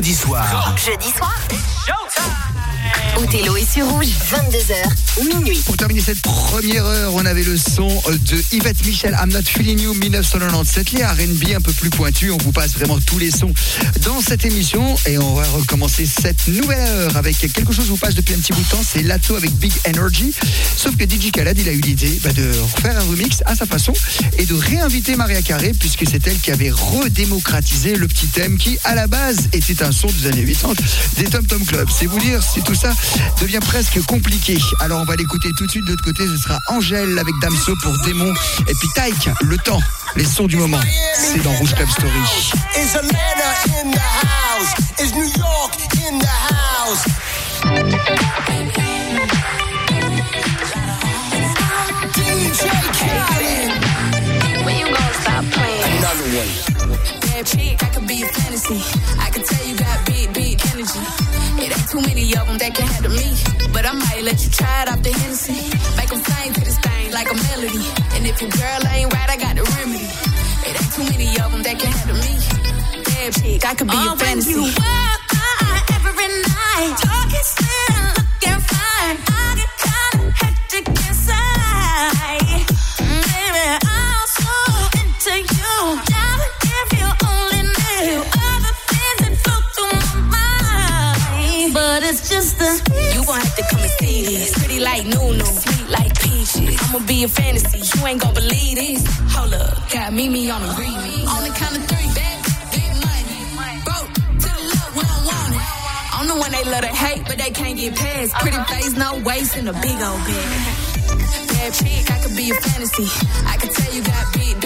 jeudi soir. Jeudi soir. Othello est sur rouge, 22h, minuit. Pour terminer cette première heure, on avait le son de Yvette Michel, I'm Not Feeling You 1997, les R&B un peu plus pointus. On vous passe vraiment tous les sons dans cette émission et on va recommencer cette nouvelle heure avec quelque chose vous passe depuis un petit bout de temps, c'est Lato avec Big Energy. Sauf que DJ Khaled, il a eu l'idée bah, de faire un remix à sa façon et de réinviter Maria Carré puisque c'est elle qui avait redémocratisé le petit thème qui, à la base, était un son des années 80 des Tom Tom Club. C'est vous dire si tout ça devient presque compliqué. Alors on va l'écouter tout de suite de l'autre côté, ce sera Angèle avec Damso pour Démon et puis Taïk, le temps, les sons du moment. C'est dans Rouge Club Story. Another one. Bad chick, I could be a fantasy. I can tell energy. It ain't too many of them that can handle me. But I might let you try it off the Hennessy. Make them sing to this thing like a melody. And if your girl ain't right, I got the remedy. It ain't too many of them that can handle me. Bad chick, I could be a fantasy. you up every night, talking slim, like Nunu, sweet like peaches. I'ma be a fantasy, you ain't gon' believe this. Hold up, got Mimi on the remix. On the count of three, bad, big money. Broke to love, we don't want it. I'm the one they love to hate, but they can't get past. Pretty face, no waist, and a big old bag. Bad chick, I could be a fantasy. I could tell you got big,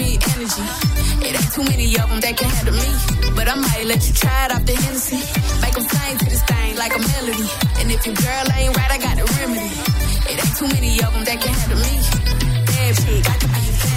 It ain't too many of them that can handle me. But I might let you try it off the Hennessy. Make them sing to this thing like a melody. And if your girl ain't right, I got the remedy. It ain't too many of them that can handle me. Bad chick, I could be a.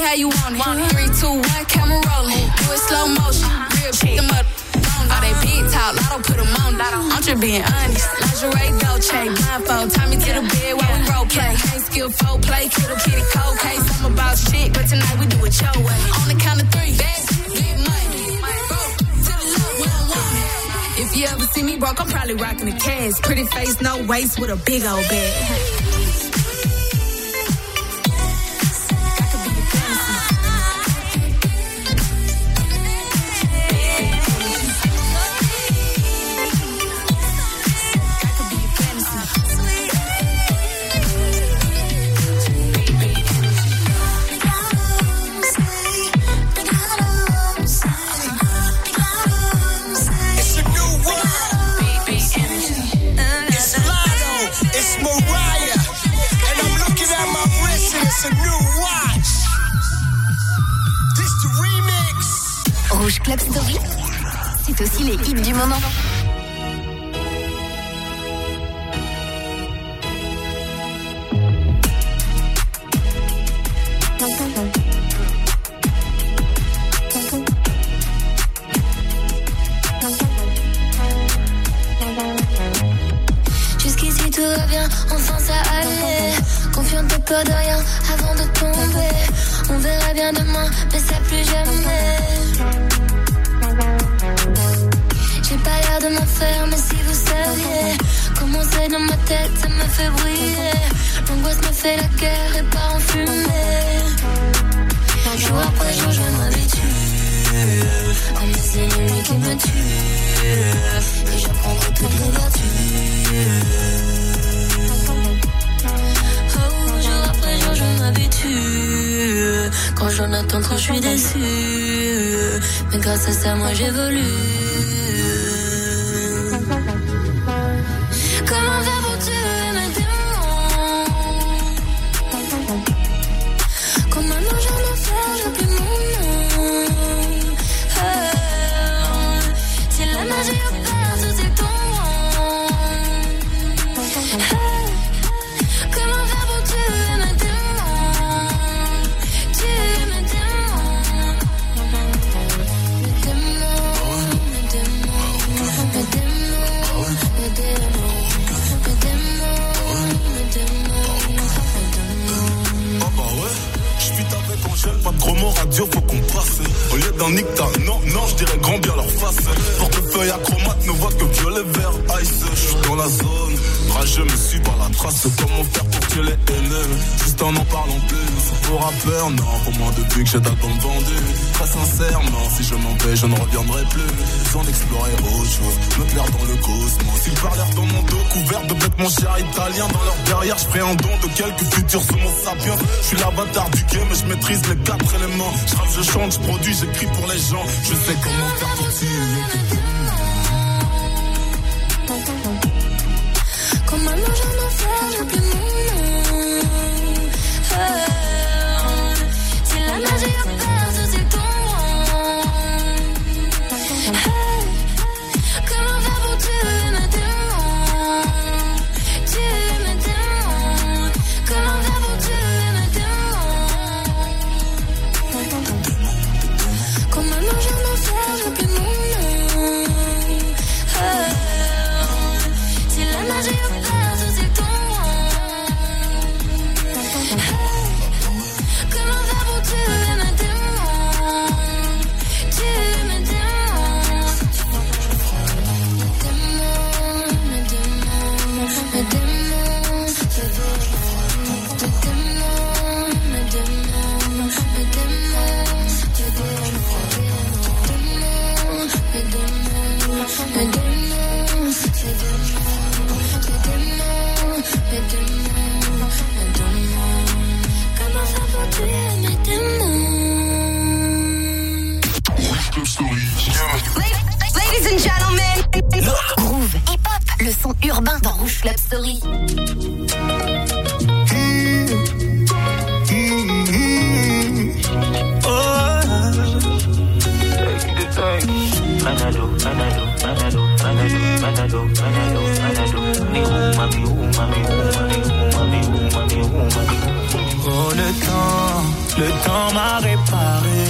how you want it. Three, two, one, camera rolling. Do it slow motion. Uh-huh. Real shit. Them up. All they uh-huh. big talk, lotto put them on. I'm just being honest. Lingerie, Dolce, blindfold. Tie me to the bed while we role play. Ain't skill, folk play, kittle, kitty, cold case. I'm about shit, but tonight we do it your way. On the count of three. Bad, get money. Broke to the low, we don't want it. If you ever see me broke, I'm probably rocking the cash. Pretty face, no waist, with a big old bag. Club Story, c'est aussi les du moment. Jusqu'ici tout va bien, enfin ça allait. Confiante de peur de rien avant de tomber. On verra bien demain, mais ça plus jamais. Pas l'air de m'en faire, mais si vous saviez comment c'est dans ma tête, ça me fait briller. L'angoisse me fait la guerre et part en fumée. Jour après jour, je m'habitue. À mes ennemis qui me tuent. Et j'apprendrai toutes les vertus. Oh, jour après jour, je m'habitue. Quand j'en attends trop, je suis déçu. Mais grâce à ça, moi j'évolue. Zone, rageux me suis par la trace. Comment faire pour tuer les haineux Juste en en parlant plus. Pour rappeur, non, pour moins de vues que j'ai d'albums vendus. Très sincèrement, si je m'en vais, je ne reviendrai plus. Sans explorer autre chose, me perdre dans le cosmos. Ils parlèrent dans mon dos, couvert de bêtes, mon cher italien. Dans leur derrière, je ferai un don de quelques futurs mon sapiens. Je suis l'avatar du game, mais je maîtrise les quatre éléments. Je je chante, je produis, j'écris pour les gens. Je sais comment faire pour tuer. Ange en Oh le temps, le temps m'a réparé.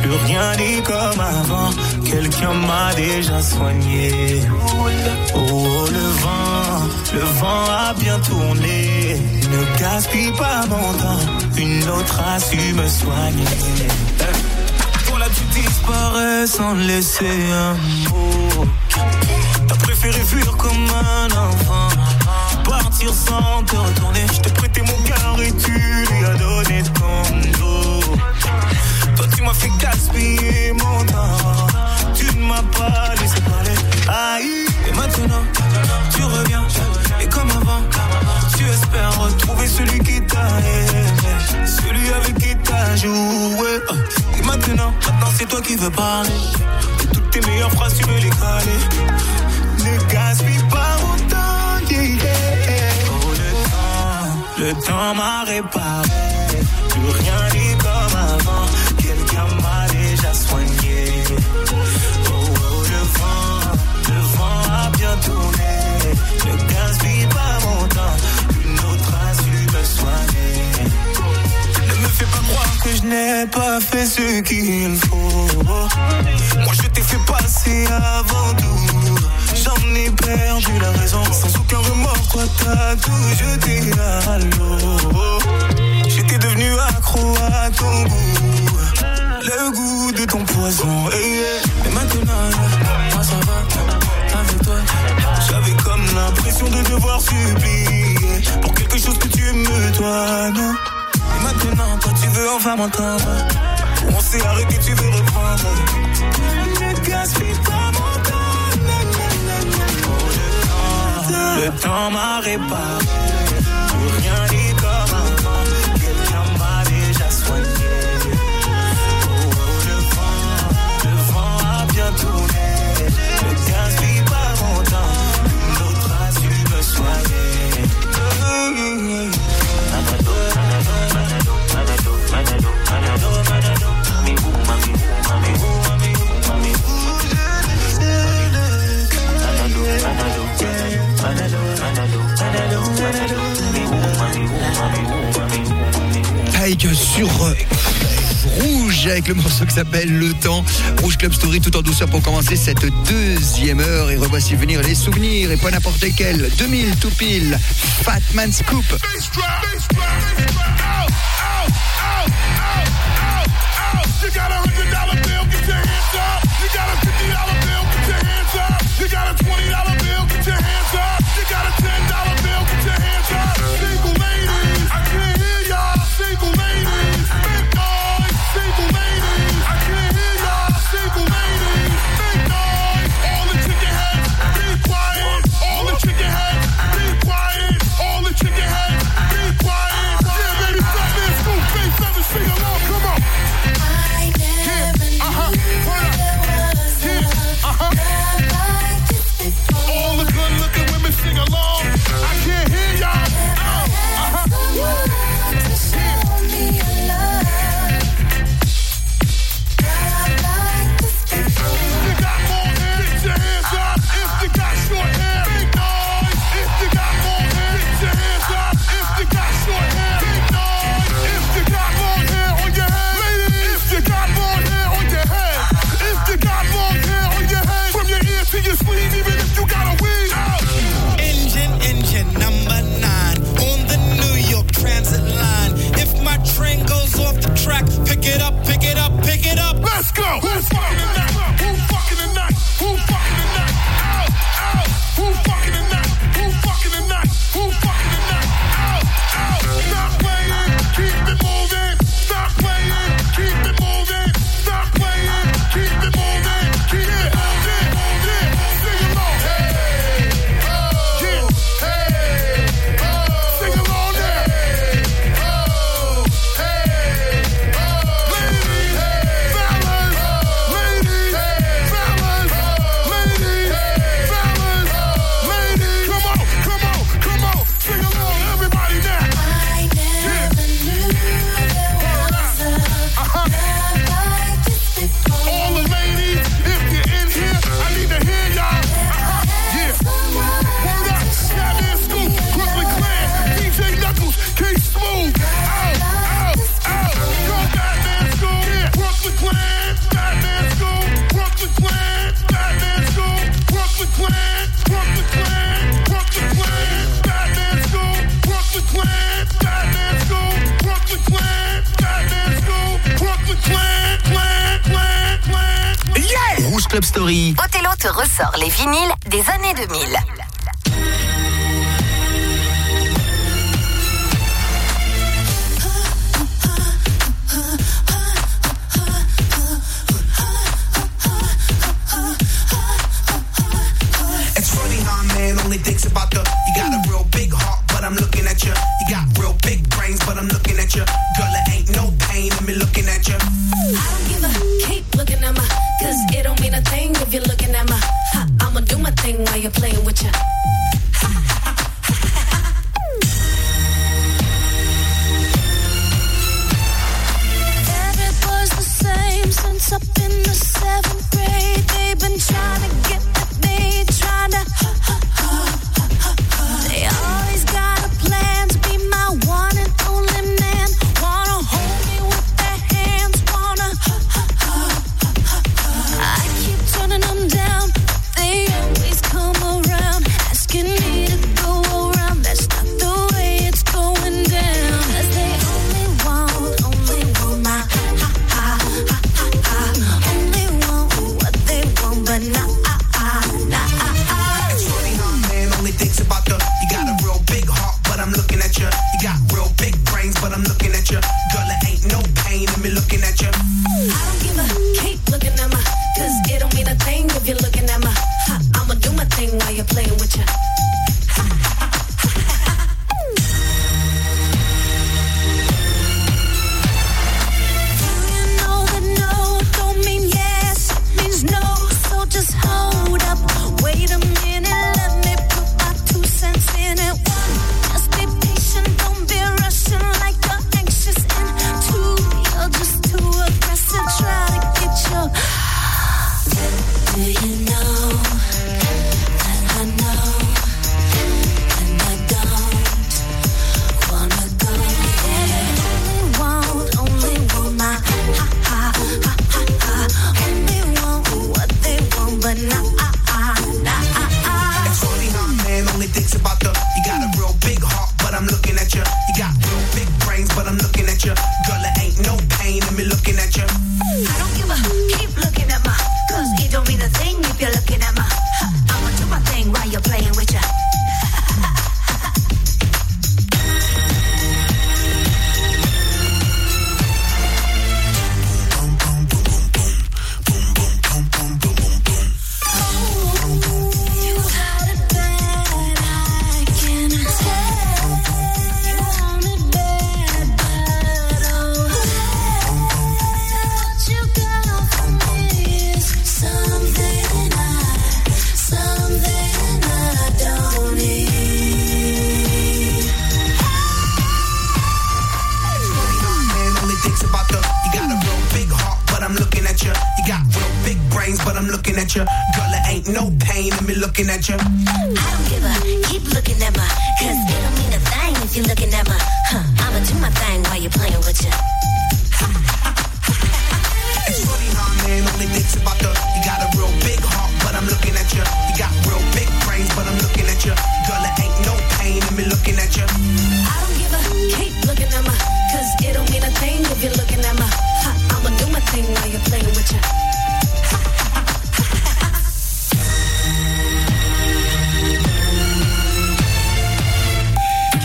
Plus rien n'est comme avant. Quelqu'un m'a déjà soigné. Oh, oh, le vent, le vent a bien tourné. Ne gaspille pas mon temps. Une autre a su me soigner. Disparais sans laisser un mot. T'as préféré fuir comme un enfant. Partir sans te retourner. Je prêté mon cœur et tu lui as donné ton dos. Toi tu m'as fait gaspiller mon temps. Tu ne m'as pas laissé parler. Aïe, et maintenant tu reviens. Et comme avant, tu espères retrouver celui qui t'a aimé. Celui avec qui t'as joué. Et maintenant, maintenant c'est toi qui veux parler. Toutes tes meilleures phrases, tu veux les caler. Ne gaspille pas yeah, yeah. Oh, le temps, le temps m'a réparé. Plus rien n'est comme avant. Quelqu'un m'a déjà soigné. Oh, oh, le vent, le vent a bien tourné. Ne gaspille pas croire que je n'ai pas fait ce qu'il faut. Moi je t'ai fait passer avant tout. J'en ai perdu la raison. Sans aucun remords, toi t'as tout jeté à l'eau. J'étais devenu accro à ton goût. Le goût de ton poison. Et, et maintenant, moi ça va. Avec toi, j'avais comme l'impression de devoir supplier veux enfin m'entendre. On s'est arrêté, tu veux reprendre. Ne gaspille pas mon le temps, Le temps m'a réparé. sur euh, Rouge avec le morceau qui s'appelle Le Temps. Rouge Club Story tout en douceur pour commencer cette deuxième heure. Et revoici venir les souvenirs et pas n'importe lesquels. 2000 tout pile. Fatman Scoop. You got a $100 bill, get your hands up. You got a $50 bill, get your hands up. You got a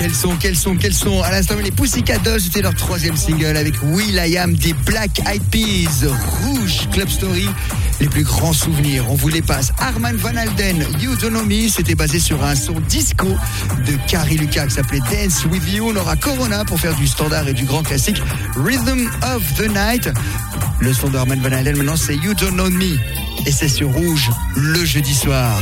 Quels sont, quels sont, quels sont À l'instant, les Pussycat c'était leur troisième single avec Will I Am des Black Eyed Peas, Rouge, Club Story, les plus grands souvenirs. On vous les passe. Arman Van Alden, Autonomy, c'était basé sur un son disco de Carrie Lucas qui s'appelait Dance With You. On aura Corona pour faire du standard et du grand classique Rhythm of the Night. Le son d'Arman Van Alden, maintenant, c'est You Don't Know Me. Et c'est sur Rouge, le jeudi soir.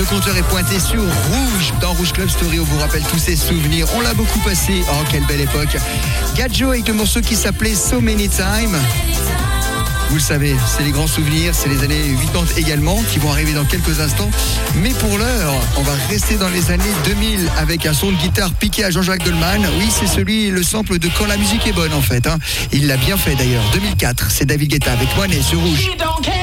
Le compteur est pointé sur Rouge. Dans Rouge Club Story, on vous rappelle tous ces souvenirs. On l'a beaucoup passé. Oh, quelle belle époque. Gadjo avec le morceau qui s'appelait So Many Time. Vous le savez, c'est les grands souvenirs, c'est les années 80 également qui vont arriver dans quelques instants. Mais pour l'heure, on va rester dans les années 2000 avec un son de guitare piqué à Jean-Jacques Goldman. Oui, c'est celui, le sample de Quand la musique est bonne en fait. hein. Il l'a bien fait d'ailleurs. 2004, c'est David Guetta avec Monet sur Rouge. He don't care.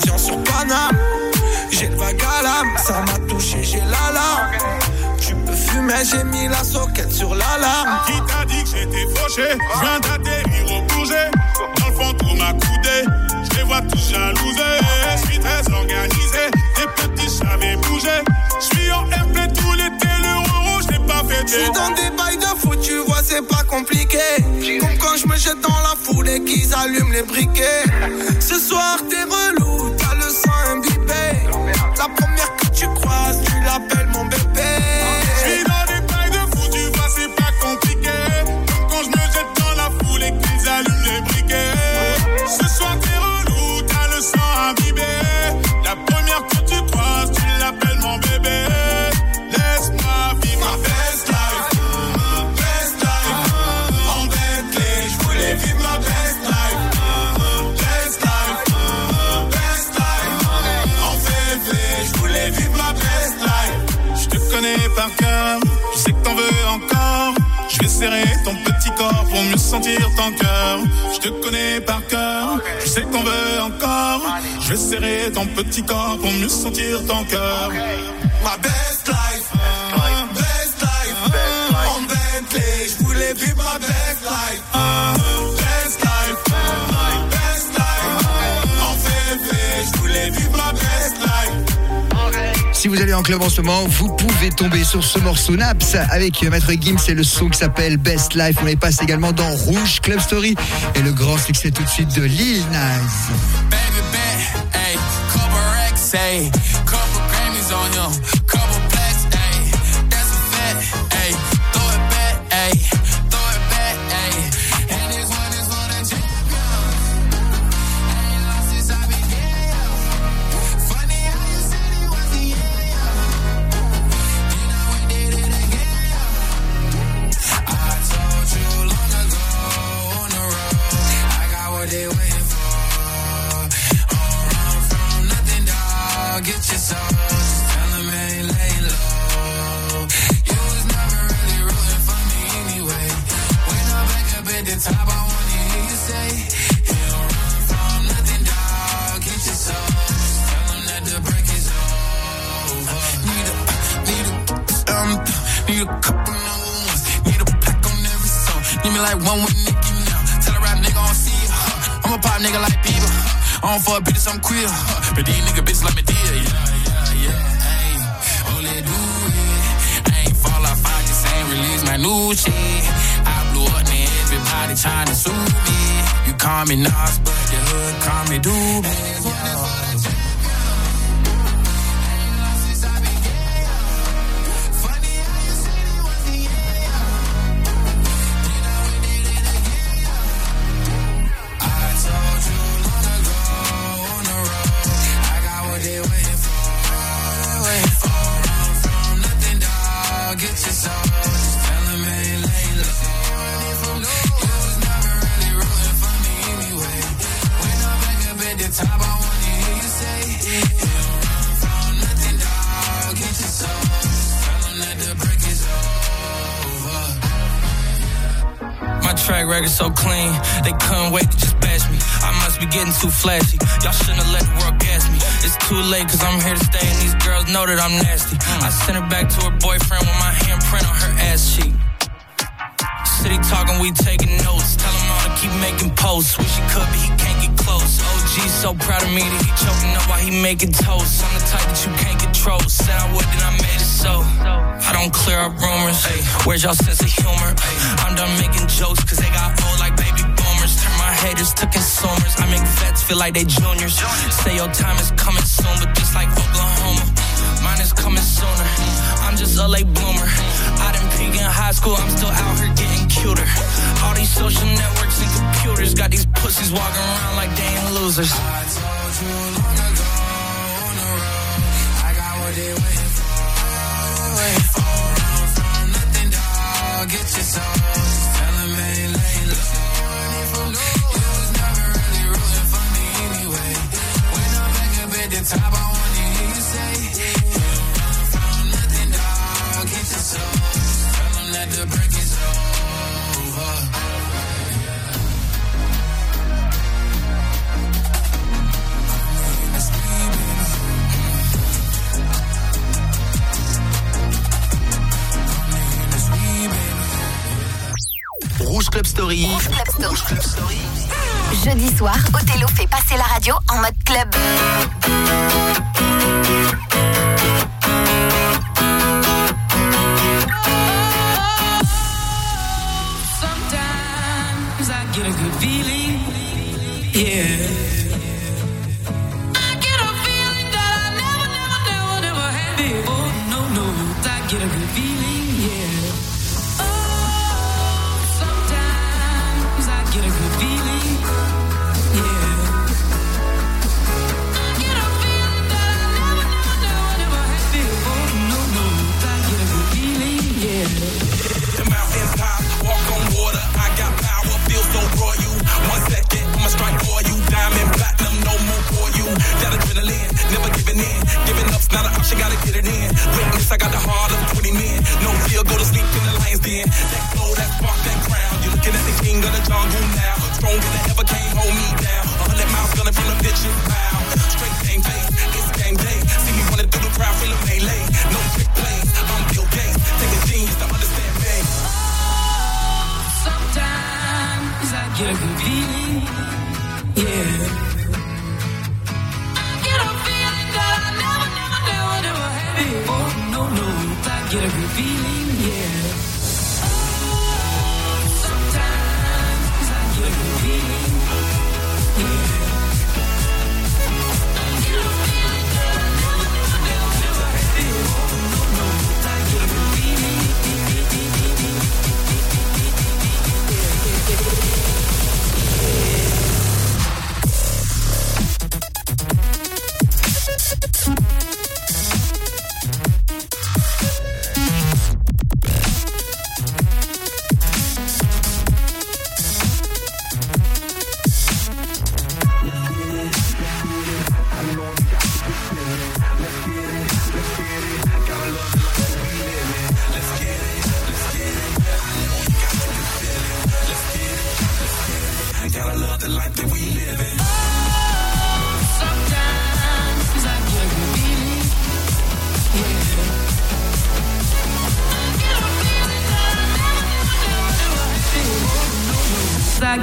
Sur Paname. J'ai le vague à l'âme, ça m'a touché, j'ai l'alarme. Tu peux fumer, j'ai mis la soquette sur l'alarme. Qui t'a dit que j'étais fauché? Je viens d'atterrir au bouger Dans le fond, tout m'a coudé Je les vois tous jalousés Je suis très organisé Des petits jamais bougé Je suis en RP tout l'été Le rouge, je l'ai pas Je fêté suis dans des bails de foot, tu vois, c'est pas compliqué. Comme quand je me jette dans la foule et qu'ils allument les briquets. Ce soir, t'es relou, Je vais serrer ton petit corps pour mieux sentir ton cœur. Je te connais par cœur, je sais que t'en veux encore. Je vais serrer ton petit corps pour mieux sentir ton cœur. Ma best life. Best life. En Bentley, je voulais vivre ma best life. Si vous allez en club en ce moment, vous pouvez tomber sur ce morceau Naps avec Maître Gims et le son qui s'appelle Best Life. On les passe également dans Rouge Club Story et le grand succès tout de suite de Lil Nas. Couldn't wait to just bash me. I must be getting too flashy. Y'all shouldn't have let the world gas me. It's too late cause I'm here to stay and these girls know that I'm nasty. I sent her back to her boyfriend with my handprint on her ass cheek. City talking, we taking notes. Tell him all to keep making posts. Wish he could, but he can't get close. OG so proud of me that he choking up while he making toast. I'm the type that you can't control. Said I would, then I made it so. I don't clear up rumors. Ay, where's y'all sense of humor? I'm done making jokes cause they got old like baby haters to consumers. I make vets feel like they juniors. Say your time is coming soon, but just like Oklahoma, mine is coming sooner. I'm just a late bloomer. I didn't peak in high school, I'm still out here getting cuter. All these social networks and computers got these pussies walking around like they ain't losers. I told you long ago I got what they waiting for. Get your soul. Tell 'em ain't laying Rouge Club Story. Rouge Club Rouge Club Story jeudi soir, Othello fait passer la radio en mode club.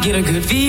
get a good view.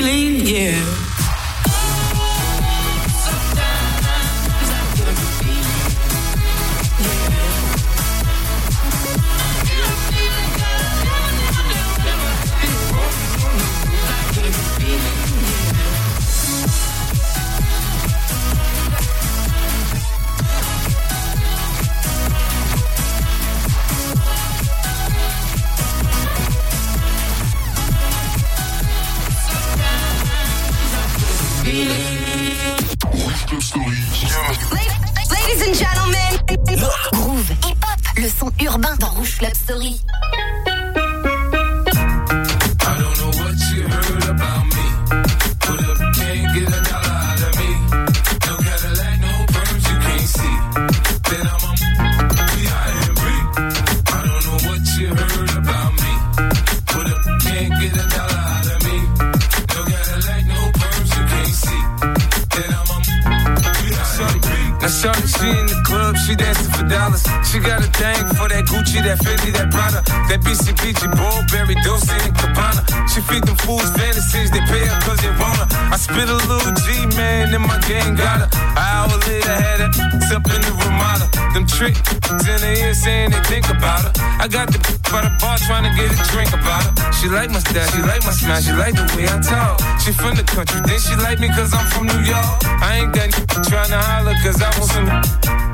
Spit a little G, man, and my gang got her. An hour later, had her Something in the Ramada. Them trick in the air saying they think about her. I got the by the bar trying to get a drink about her. She like my style, she like my smile, she like the way I talk. She from the country, then she like me cause I'm from New York. I ain't that trying to holler cause I want some.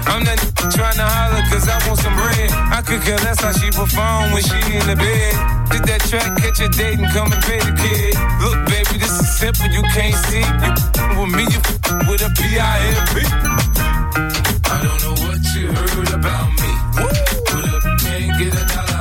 I'm that trying to holler cause I want some bread. I could care less how she perform when she in the bed. Did that track catch a date and come and pay the kid? Look, baby, this is simple, you can't see. You with me, you with a P-I-M-P. I don't know what you heard about me. Woo! Put up and get a dollar.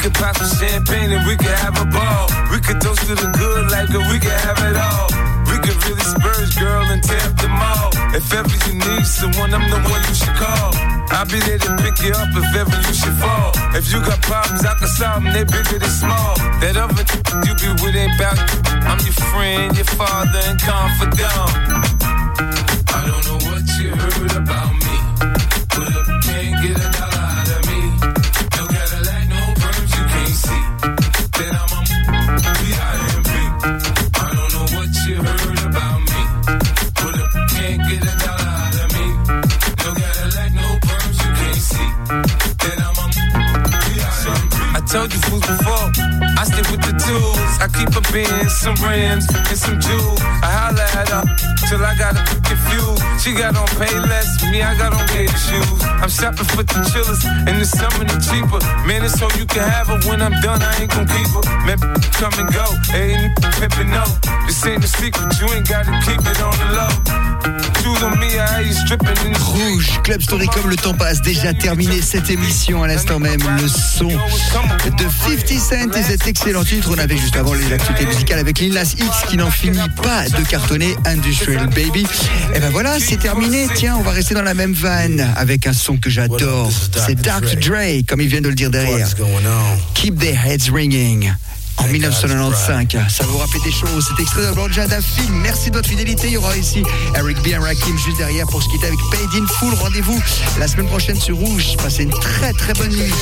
Could pop some champagne and we could have a ball. We could toast to the good life, we could have it all. We could really spurge, girl, and tear up the mall. If ever you need someone, I'm the one you should call. I'll be there to pick you up if ever you should fall. If you got problems, I can solve them, they bigger than small. That other you be with ain't about. I'm your friend, your father, and confidant. I don't know what you heard about me, With the tools. I keep a Benz, some rims, and some jewels. I holla at her till I got her confused. She got on pay less, me I got on gator shoes. I'm shopping for the chillers, and the summer the cheaper. Man, it's so you can have her when I'm done, I ain't gon' keep her. Man, come and go, ain't pimpin' no. This ain't a secret, you ain't gotta keep it on the low. Rouge, Club Story comme le temps passe, déjà terminé cette émission à l'instant même. Le son de 50 Cent et cet excellent titre. On avait juste avant les actualités musicales avec Lil Nas X qui n'en finit pas de cartonner Industrial Baby. Et ben voilà, c'est terminé. Tiens, on va rester dans la même vanne avec un son que j'adore. C'est Dark Dre, comme il vient de le dire derrière. Keep their heads ringing. En 1995, ça vous rappelle des choses. C'est extrait de d'un film. Merci de votre fidélité. Il y aura ici Eric B. et Rakim juste derrière pour se quitter avec Paid in Full. Rendez-vous la semaine prochaine sur Rouge. Passez une très très bonne nuit.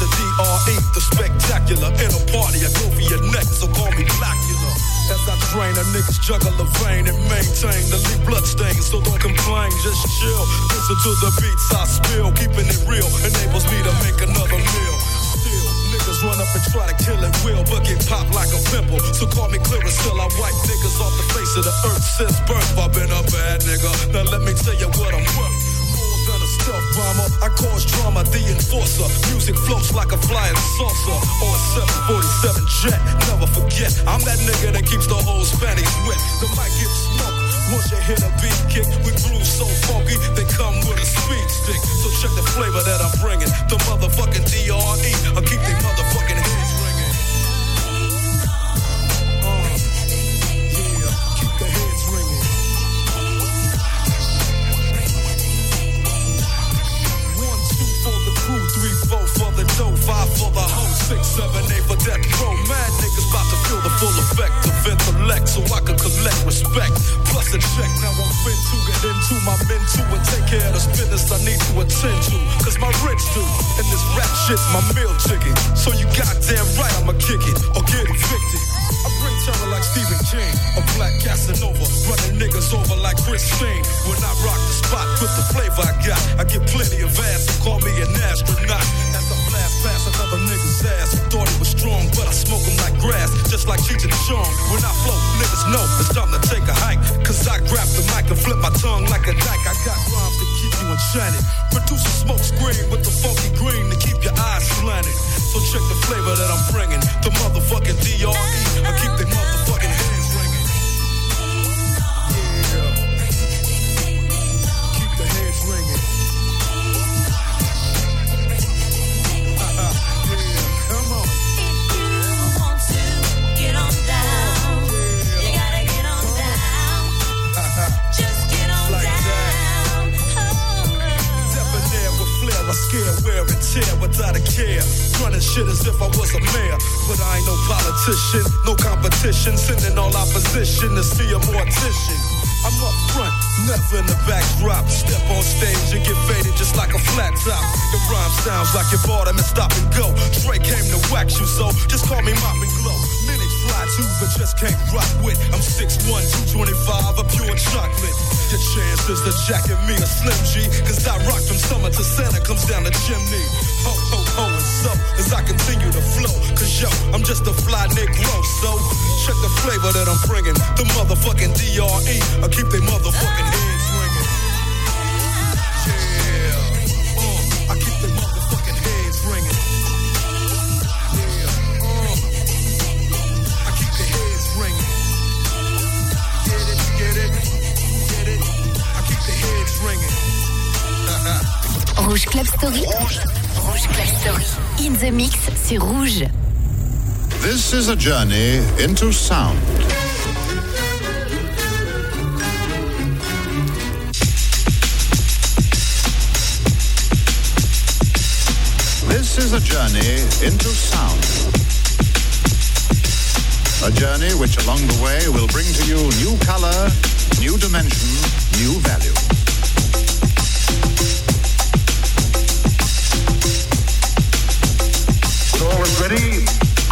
The DRE, the spectacular. In a party, I go for your neck, so call me Blackula. As I drain a niggas juggle a vein and maintain the lead blood stains, so don't complain, just chill. Listen to the beats I spill, keeping it real enables me to make another meal. Still, niggas run up and try to kill it will, but get popped like a pimple. So call me clear until I wipe niggas off the face of the earth since birth. I've been a bad nigga. Cause drama, the enforcer. Music floats like a flying saucer or a 747 jet. Never forget, I'm that nigga that keeps the whole Spanish wet. The mic gets smoked. Once you hit a beat kick with grooves so funky, they come with a speed stick. So check the flavor that I'm bringing. The motherfucking DRE. I keep they motherfucking heads five for the hoe, six, seven, eight for death row. Mad niggas about to feel the full effect of intellect, so I can collect respect. Plus a check, now I'm fin to get into my men too and take care of the business I need to attend to. Cause my rich do, and this rap shit's my meal ticket. So you goddamn right I'ma kick it or get evicted. I bring terror like Stephen King, a black Casanova, running niggas over like Christine. When I rock the spot with the flavor I got, I get plenty of ass, so call me an astronaut. Past another nigga's ass, thought he was strong, but I smoke him like grass, just like Cheech and Chong. When I flow, niggas know it's time to take a hike, cause I grab the mic and flip my tongue like a dyke. I got rhymes to keep you enchanted. Produce a smoke screen with the funky green to keep your eyes slanted. So check the flavor that I'm bringing, the motherfucking DRE. I keep the motherfucking care. Running shit as if I was a mayor. But I ain't no politician, no competition. Sending all opposition to see a mortician. I'm up front, never in the backdrop. Step on stage and get faded just like a flat top. The rhyme sounds like you bought and stop and go. Drake came to wax you, so just call me Mop and Glow. Minutes fly too, but just can't rock with. I'm 6'1, 225, a pure chocolate. Your chances to jacket me a Slim G, cause I rock from summer to Santa comes down the chimney. Ho, ho, so, as I continue to flow, cause yo, I'm just a fly Nick Negro, so check the flavor that I'm bringing. The motherfucking DRE, I keep they motherfucking heads Rouge Club Story. Rouge Club Story. In the mix sur Rouge. This is a journey into sound. This is a journey into sound. A journey which along the way will bring to you new color, new dimension, new value.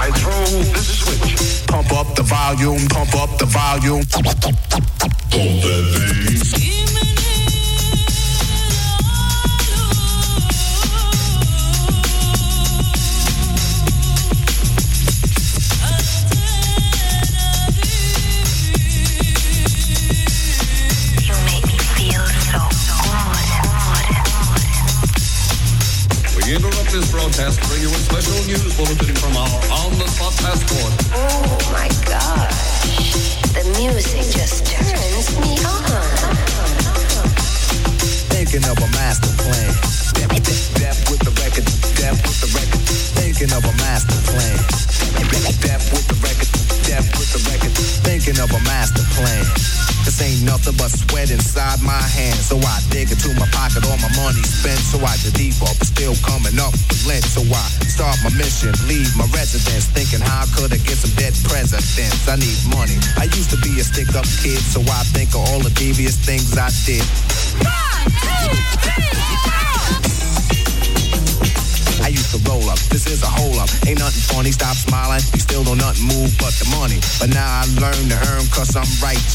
I throw this switch. Pump up the volume, pump up the volume. Pump that bass.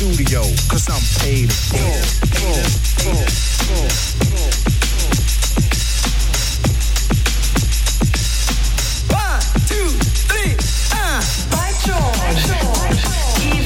studio, cause I'm paid in full.